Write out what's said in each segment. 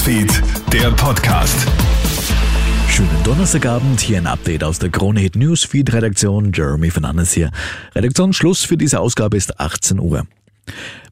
Newsfeed, der Podcast. Schönen Donnerstagabend, hier ein Update aus der Krone Hit Newsfeed Redaktion. Jeremy Fernandes hier. Redaktionsschluss für diese Ausgabe ist 18 Uhr.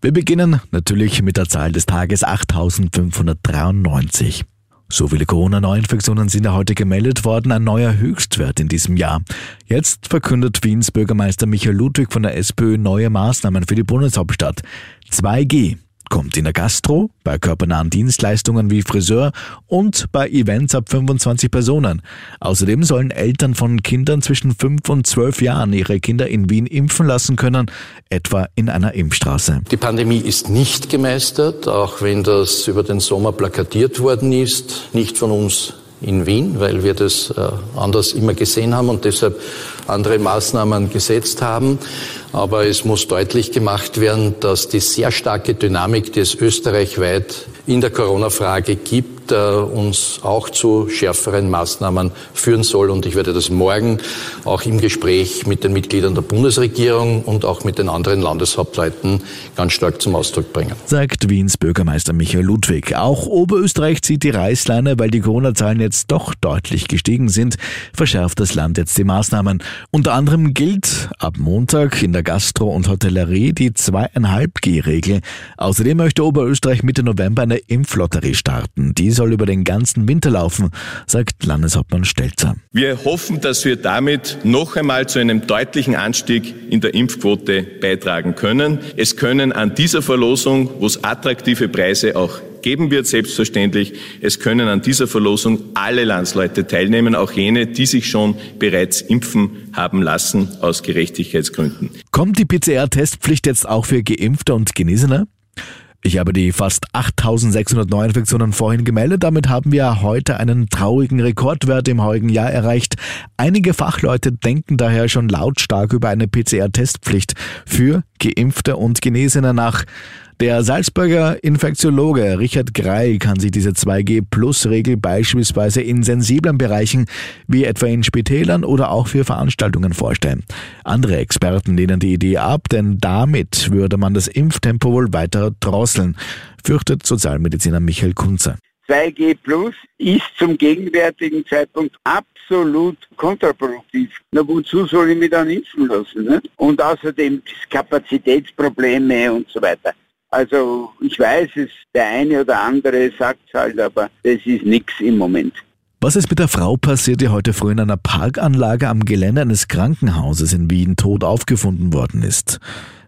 Wir beginnen natürlich mit der Zahl des Tages 8593. So viele Corona-Neuinfektionen sind ja heute gemeldet worden, ein neuer Höchstwert in diesem Jahr. Jetzt verkündet Wiens Bürgermeister Michael Ludwig von der SPÖ neue Maßnahmen für die Bundeshauptstadt. 2G kommt in der Gastro, bei körpernahen Dienstleistungen wie Friseur und bei Events ab 25 Personen. Außerdem sollen Eltern von Kindern zwischen 5 und 12 Jahren ihre Kinder in Wien impfen lassen können, etwa in einer Impfstraße. Die Pandemie ist nicht gemeistert, auch wenn das über den Sommer plakatiert worden ist, nicht von uns in Wien, weil wir das äh, anders immer gesehen haben und deshalb andere Maßnahmen gesetzt haben. Aber es muss deutlich gemacht werden, dass die sehr starke Dynamik, die es österreichweit in der Corona-Frage gibt, äh, uns auch zu schärferen Maßnahmen führen soll. Und ich werde das morgen auch im Gespräch mit den Mitgliedern der Bundesregierung und auch mit den anderen Landeshauptleuten ganz stark zum Ausdruck bringen. Sagt Wiens Bürgermeister Michael Ludwig. Auch Oberösterreich zieht die Reißleine, weil die Corona-Zahlen jetzt doch deutlich gestiegen sind, verschärft das Land jetzt die Maßnahmen. Unter anderem gilt ab Montag in der Gastro- und Hotellerie die 2,5G-Regel. Außerdem möchte Oberösterreich Mitte November eine Impflotterie starten. Die soll über den ganzen Winter laufen, sagt Landeshauptmann Stelzer. Wir hoffen, dass wir damit noch einmal zu einem deutlichen Anstieg in der Impfquote beitragen können. Es können an dieser Verlosung, wo es attraktive Preise auch geben wird, selbstverständlich. Es können an dieser Verlosung alle Landsleute teilnehmen, auch jene, die sich schon bereits impfen haben lassen aus Gerechtigkeitsgründen. Kommt die PCR-Testpflicht jetzt auch für Geimpfte und Genesene? Ich habe die fast 8600 Neuinfektionen vorhin gemeldet. Damit haben wir heute einen traurigen Rekordwert im heutigen Jahr erreicht. Einige Fachleute denken daher schon lautstark über eine PCR-Testpflicht für Geimpfte und Genesene nach. Der Salzburger Infektiologe Richard Grey kann sich diese 2G-Plus-Regel beispielsweise in sensiblen Bereichen wie etwa in Spitälern oder auch für Veranstaltungen vorstellen. Andere Experten lehnen die Idee ab, denn damit würde man das Impftempo wohl weiter drosseln, fürchtet Sozialmediziner Michael Kunze. 2G Plus ist zum gegenwärtigen Zeitpunkt absolut kontraproduktiv. Na wozu soll ich mich dann impfen lassen? Ne? Und außerdem Kapazitätsprobleme und so weiter. Also ich weiß es, der eine oder andere sagt es halt, aber das ist nichts im Moment. Was ist mit der Frau passiert, die heute früh in einer Parkanlage am Gelände eines Krankenhauses in Wien tot aufgefunden worden ist?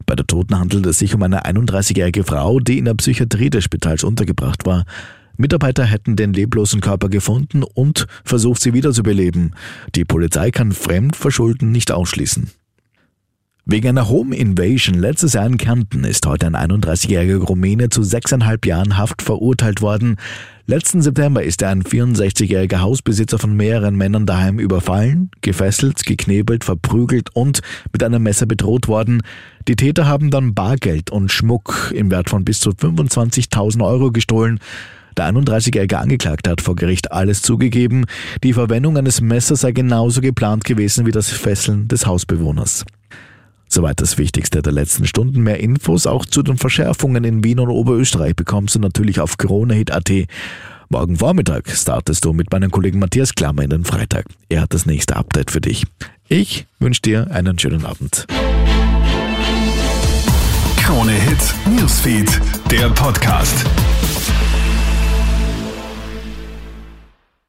Bei der Toten handelt es sich um eine 31-jährige Frau, die in der Psychiatrie des Spitals untergebracht war. Mitarbeiter hätten den leblosen Körper gefunden und versucht, sie wiederzubeleben. Die Polizei kann Fremdverschulden nicht ausschließen. Wegen einer Home Invasion letztes Jahr in Kärnten ist heute ein 31-jähriger Rumäne zu sechseinhalb Jahren Haft verurteilt worden. Letzten September ist er ein 64-jähriger Hausbesitzer von mehreren Männern daheim überfallen, gefesselt, geknebelt, verprügelt und mit einem Messer bedroht worden. Die Täter haben dann Bargeld und Schmuck im Wert von bis zu 25.000 Euro gestohlen. Der 31-jährige Angeklagte hat vor Gericht alles zugegeben. Die Verwendung eines Messers sei genauso geplant gewesen wie das Fesseln des Hausbewohners. Soweit das Wichtigste der letzten Stunden. Mehr Infos auch zu den Verschärfungen in Wien und Oberösterreich bekommst du natürlich auf coronahit.at. Morgen Vormittag startest du mit meinem Kollegen Matthias Klammer in den Freitag. Er hat das nächste Update für dich. Ich wünsche dir einen schönen Abend. Krone Hit Newsfeed, der Podcast.